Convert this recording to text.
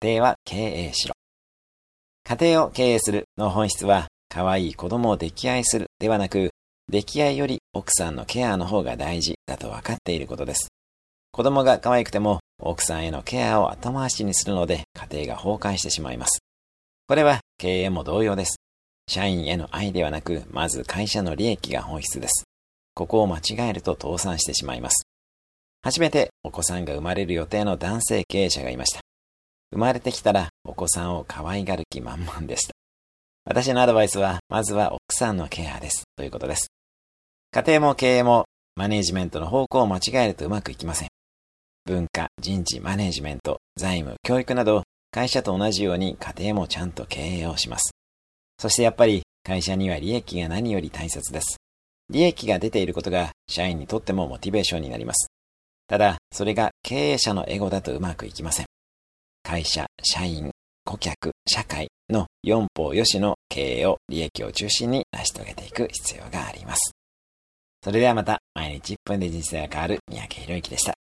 家庭は経営しろ。家庭を経営するの本質は、可愛い子供を溺愛するではなく、溺愛より奥さんのケアの方が大事だと分かっていることです。子供が可愛くても奥さんへのケアを後回しにするので家庭が崩壊してしまいます。これは経営も同様です。社員への愛ではなく、まず会社の利益が本質です。ここを間違えると倒産してしまいます。初めてお子さんが生まれる予定の男性経営者がいました。生まれてきたらお子さんを可愛がる気満々でした。私のアドバイスは、まずは奥さんのケアです。ということです。家庭も経営もマネージメントの方向を間違えるとうまくいきません。文化、人事、マネージメント、財務、教育など、会社と同じように家庭もちゃんと経営をします。そしてやっぱり会社には利益が何より大切です。利益が出ていることが社員にとってもモチベーションになります。ただ、それが経営者のエゴだとうまくいきません。会社、社員、顧客、社会の四方よしの経営を利益を中心に成し遂げていく必要があります。それではまた、毎日1分で人生が変わる三宅宏之でした。